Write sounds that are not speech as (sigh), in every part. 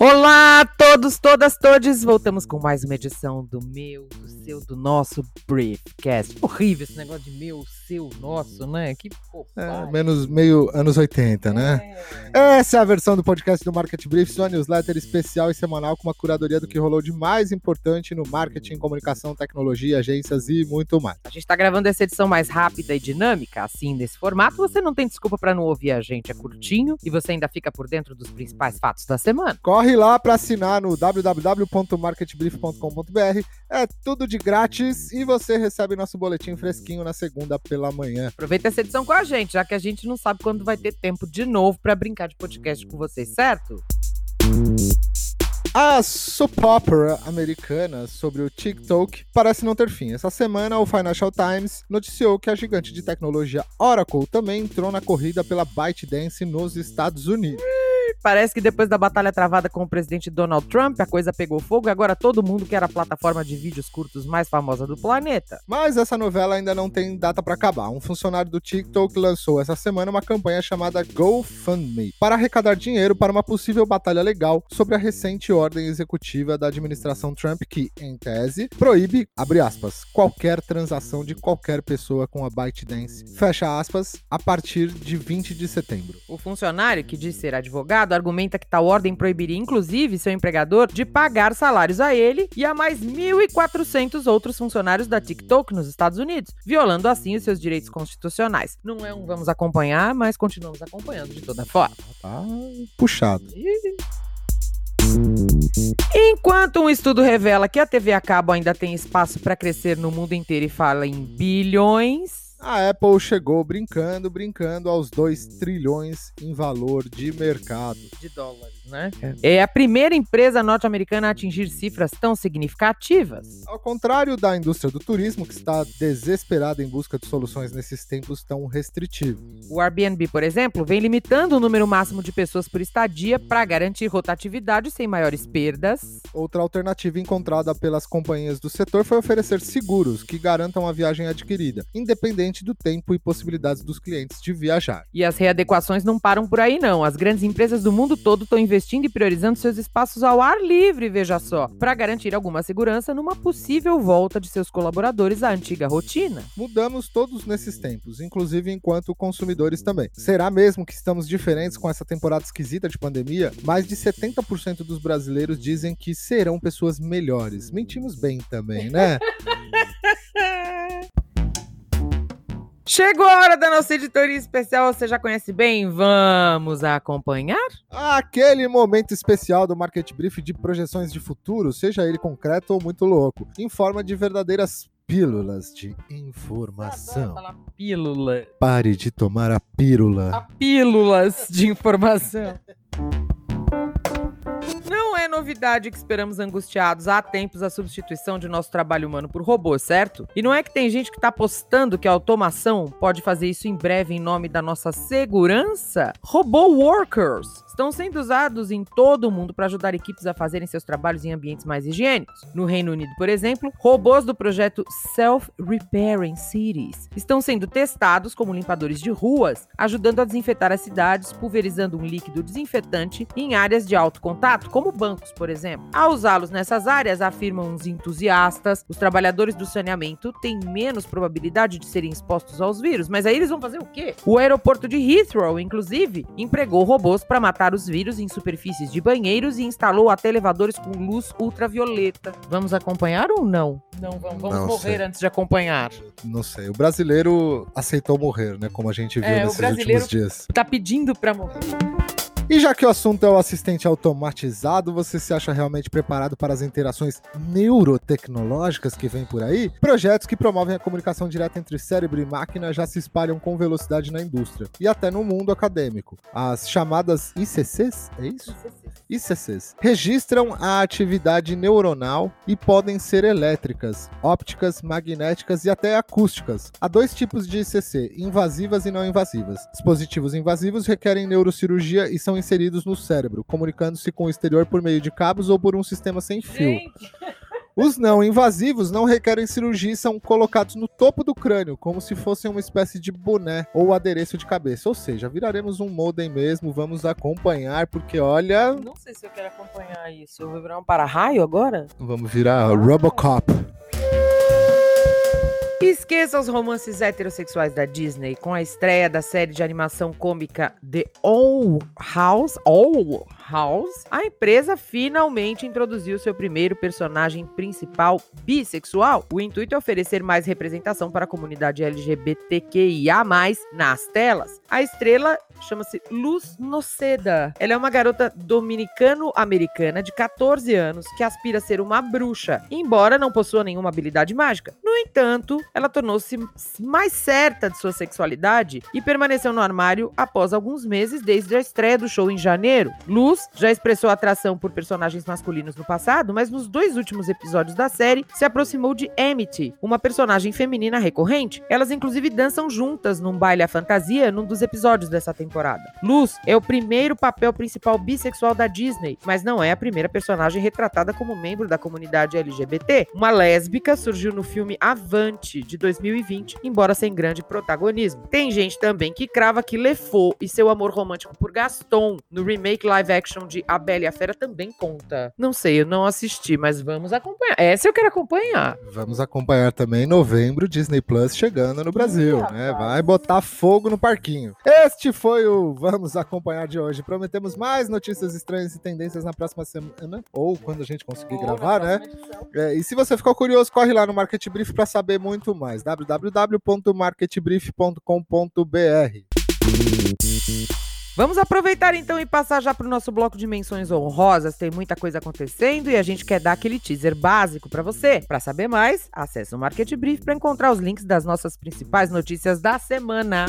Olá a todos, todas, todes! Voltamos com mais uma edição do meu, do seu, do nosso Briefcast. Horrível esse negócio de meu, seu, nosso, né? Que é, menos meio anos 80, né? É. Essa é a versão do podcast do Market Brief, sua newsletter especial e semanal com uma curadoria do que rolou de mais importante no marketing, comunicação, tecnologia, agências e muito mais. A gente tá gravando essa edição mais rápida e dinâmica, assim, nesse formato. Você não tem desculpa para não ouvir a gente, é curtinho e você ainda fica por dentro dos principais fatos da semana. Corre corre lá para assinar no www.marketbrief.com.br. É tudo de grátis e você recebe nosso boletim fresquinho na segunda pela manhã. Aproveita essa edição com a gente, já que a gente não sabe quando vai ter tempo de novo para brincar de podcast com vocês, certo? A soap opera americana sobre o TikTok parece não ter fim. Essa semana, o Financial Times noticiou que a gigante de tecnologia Oracle também entrou na corrida pela ByteDance nos Estados Unidos. Parece que depois da batalha travada com o presidente Donald Trump, a coisa pegou fogo e agora todo mundo quer a plataforma de vídeos curtos mais famosa do planeta. Mas essa novela ainda não tem data para acabar. Um funcionário do TikTok lançou essa semana uma campanha chamada GoFundMe para arrecadar dinheiro para uma possível batalha legal sobre a recente ordem executiva da administração Trump que, em tese, proíbe, abre aspas, qualquer transação de qualquer pessoa com a ByteDance, fecha aspas, a partir de 20 de setembro. O funcionário, que diz ser advogado, argumenta que tal ordem proibiria, inclusive, seu empregador de pagar salários a ele e a mais 1.400 outros funcionários da TikTok nos Estados Unidos, violando assim os seus direitos constitucionais. Não é um vamos acompanhar, mas continuamos acompanhando de toda forma. Tá puxado. Enquanto um estudo revela que a TV a cabo ainda tem espaço para crescer no mundo inteiro e fala em bilhões, a Apple chegou brincando, brincando aos 2 trilhões em valor de mercado. De dólares né? É. é a primeira empresa norte-americana a atingir cifras tão significativas. Ao contrário da indústria do turismo, que está desesperada em busca de soluções nesses tempos tão restritivos. O Airbnb, por exemplo, vem limitando o número máximo de pessoas por estadia para garantir rotatividade sem maiores perdas. Outra alternativa encontrada pelas companhias do setor foi oferecer seguros que garantam a viagem adquirida, independente do tempo e possibilidades dos clientes de viajar. E as readequações não param por aí não. As grandes empresas do mundo todo estão investindo investindo e priorizando seus espaços ao ar livre, veja só, para garantir alguma segurança numa possível volta de seus colaboradores à antiga rotina. Mudamos todos nesses tempos, inclusive enquanto consumidores também. Será mesmo que estamos diferentes com essa temporada esquisita de pandemia? Mais de 70% dos brasileiros dizem que serão pessoas melhores. Mentimos bem também, né? (laughs) Chegou a hora da nossa editoria especial, você já conhece bem? Vamos acompanhar? Aquele momento especial do Market Brief de projeções de futuro, seja ele concreto ou muito louco, em forma de verdadeiras pílulas de informação. Pílula. Pare de tomar a pílula. A pílulas de informação. Novidade que esperamos angustiados há tempos a substituição de nosso trabalho humano por robô, certo? E não é que tem gente que está apostando que a automação pode fazer isso em breve em nome da nossa segurança? Robô Workers estão sendo usados em todo o mundo para ajudar equipes a fazerem seus trabalhos em ambientes mais higiênicos. No Reino Unido, por exemplo, robôs do projeto Self-Repairing Cities estão sendo testados como limpadores de ruas, ajudando a desinfetar as cidades, pulverizando um líquido desinfetante em áreas de alto contato, como bancos, por exemplo. Ao usá-los nessas áreas, afirmam os entusiastas, os trabalhadores do saneamento têm menos probabilidade de serem expostos aos vírus. Mas aí eles vão fazer o quê? O aeroporto de Heathrow, inclusive, empregou robôs para matar os vírus em superfícies de banheiros e instalou até elevadores com luz ultravioleta. Vamos acompanhar ou não? Não, vamos, vamos não morrer sei. antes de acompanhar. Não sei. O brasileiro aceitou morrer, né? Como a gente viu é, nesses últimos dias. Tá pedindo pra morrer. E já que o assunto é o assistente automatizado, você se acha realmente preparado para as interações neurotecnológicas que vêm por aí? Projetos que promovem a comunicação direta entre cérebro e máquina já se espalham com velocidade na indústria e até no mundo acadêmico. As chamadas ICCs, é isso? ICCs registram a atividade neuronal e podem ser elétricas, ópticas, magnéticas e até acústicas. Há dois tipos de ICC, invasivas e não invasivas. Dispositivos invasivos requerem neurocirurgia e são inseridos no cérebro, comunicando-se com o exterior por meio de cabos ou por um sistema sem fio. Gente. Os não invasivos não requerem cirurgia e são colocados no topo do crânio, como se fossem uma espécie de boné ou adereço de cabeça. Ou seja, viraremos um modem mesmo, vamos acompanhar, porque olha. Não sei se eu quero acompanhar isso. Eu vou virar um para-raio agora? Vamos virar Robocop. Esqueça os romances heterossexuais da Disney com a estreia da série de animação cômica The All House. All House, a empresa finalmente introduziu seu primeiro personagem principal bissexual. O intuito é oferecer mais representação para a comunidade LGBTQIA+, nas telas. A estrela chama-se Luz Noceda. Ela é uma garota dominicano-americana de 14 anos que aspira a ser uma bruxa, embora não possua nenhuma habilidade mágica. No entanto, ela tornou-se mais certa de sua sexualidade e permaneceu no armário após alguns meses desde a estreia do show em janeiro. Luz já expressou atração por personagens masculinos no passado, mas nos dois últimos episódios da série se aproximou de Amity, uma personagem feminina recorrente. Elas inclusive dançam juntas num baile à fantasia num dos episódios dessa temporada. Luz é o primeiro papel principal bissexual da Disney, mas não é a primeira personagem retratada como membro da comunidade LGBT. Uma lésbica surgiu no filme Avante de 2020, embora sem grande protagonismo. Tem gente também que crava que Lefou e seu amor romântico por Gaston no remake live action action de A Bela e a Fera também conta. Não sei, eu não assisti, mas vamos acompanhar. Essa eu quero acompanhar. Vamos acompanhar também em novembro Disney Plus chegando no Brasil, né? Vai botar fogo no parquinho. Este foi o Vamos Acompanhar de hoje. Prometemos mais notícias estranhas e tendências na próxima semana, ou quando a gente conseguir ou gravar, né? É, e se você ficou curioso, corre lá no Market Brief para saber muito mais. www.marketbrief.com.br Vamos aproveitar então e passar já para o nosso bloco de menções honrosas. Tem muita coisa acontecendo e a gente quer dar aquele teaser básico para você. Para saber mais, acesse o Market Brief para encontrar os links das nossas principais notícias da semana.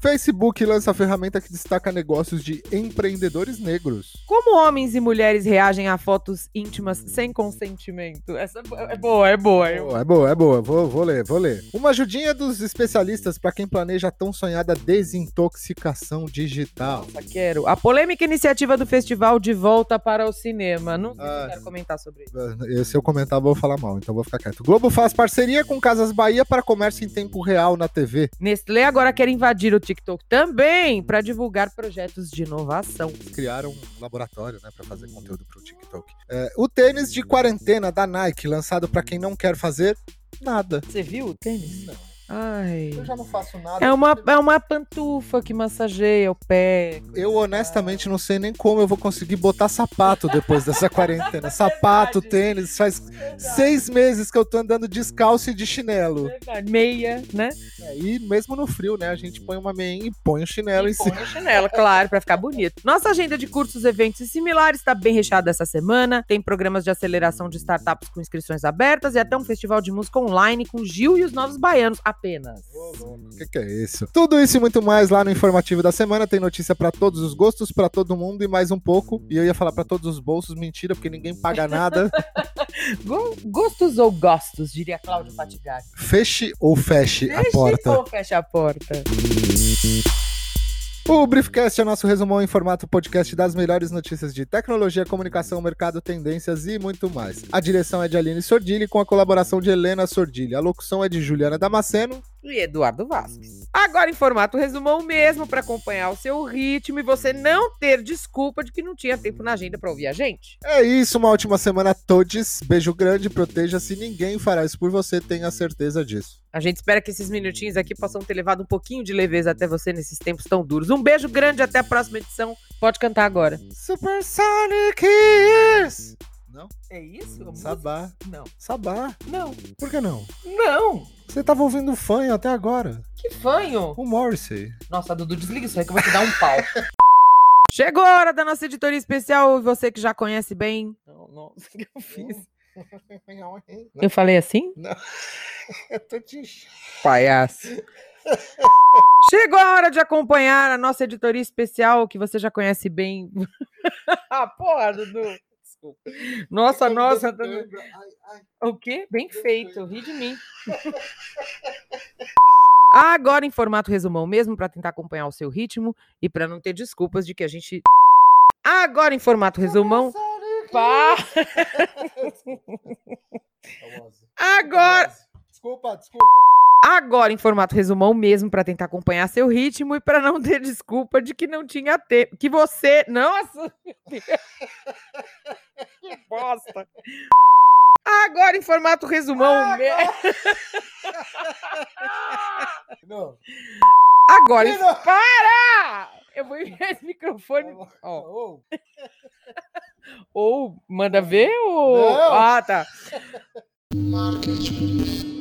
Facebook lança a ferramenta que destaca negócios de empreendedores negros. Como homens e mulheres reagem a fotos íntimas sem consentimento? Essa é boa, é boa. É boa, é boa. É boa. Vou, vou ler, vou ler. Uma ajudinha dos especialistas para quem planeja a tão sonhada desintoxicação digital. Nossa, quero. A polêmica iniciativa do festival de volta para o cinema. Não sei ah, se quero comentar sobre isso. Se eu comentar, vou falar mal, então vou ficar quieto. Globo faz parceria com Casas Bahia para comércio em tempo real na TV. Nestlé agora quer invadir o TikTok também para divulgar projetos de inovação. Criaram um laboratório, né, para fazer conteúdo para o TikTok. É, o tênis de quarentena da Nike, lançado para quem não quer fazer nada. Você viu o tênis? Não. Ai. Eu já não faço nada. É uma, é uma pantufa que massageia o pé. Eu honestamente não sei nem como eu vou conseguir botar sapato depois dessa (laughs) quarentena. É sapato, tênis. Faz verdade. seis meses que eu tô andando descalço e de chinelo. Verdade. Meia, né? É, e mesmo no frio, né? A gente põe uma meia e põe o chinelo e em cima. Põe o chinelo, claro, para ficar bonito. Nossa agenda de cursos, eventos e similares está bem recheada essa semana. Tem programas de aceleração de startups com inscrições abertas e até um festival de música online com Gil e os Novos Baianos apenas. O que, que, é isso? Tudo isso e muito mais lá no informativo da semana. Tem notícia para todos os gostos, para todo mundo e mais um pouco. E eu ia falar para todos os bolsos, mentira, porque ninguém paga nada. (laughs) Gostos ou gostos, diria Cláudio Fatigari. Feche ou feche, feche a porta. Ou feche a porta. O Briefcast é nosso resumão em formato podcast das melhores notícias de tecnologia, comunicação, mercado, tendências e muito mais. A direção é de Aline Sordilli com a colaboração de Helena Sordilli. A locução é de Juliana Damasceno e Eduardo Vasques. Agora em formato resumão mesmo para acompanhar o seu ritmo e você não ter desculpa de que não tinha tempo na agenda para ouvir a gente. É isso, uma ótima semana a todos. Beijo grande, proteja-se, ninguém fará isso por você, tenha certeza disso. A gente espera que esses minutinhos aqui possam ter levado um pouquinho de leveza até você nesses tempos tão duros. Um beijo grande, até a próxima edição. Pode cantar agora. Super Sonic Kiss! Não? É isso? Sabá. Não. Sabá? Não. Por que não? Não. Você tava ouvindo fanho até agora. Que fanho? O Morrissey. Nossa, Dudu, desliga isso aí que eu vou te dar um pau. (laughs) Chegou a hora da nossa editoria especial. Você que já conhece bem. Não, nossa, (laughs) o que eu fiz? Eu falei assim? Não. (laughs) Eu tô te. Palhaço. Chegou a hora de acompanhar a nossa editoria especial, que você já conhece bem. ah, porra, Dudu. Desculpa. Nossa, nossa. Tá... O quê? Bem feito. Ri de mim. (laughs) Agora em formato resumão mesmo, para tentar acompanhar o seu ritmo e para não ter desculpas de que a gente. Agora em formato resumão. Pá! (laughs) Agora, Desculpa, desculpa. agora em formato resumão mesmo para tentar acompanhar seu ritmo e para não ter desculpa de que não tinha tempo, que você, nossa, meu Deus. (laughs) que bosta. Agora em formato resumão, me- (laughs) Não. agora em... Não. para! Eu vou enviar esse microfone. Ó, Ô, ou manda ver ou Não. ah, tá. Marketing. (laughs)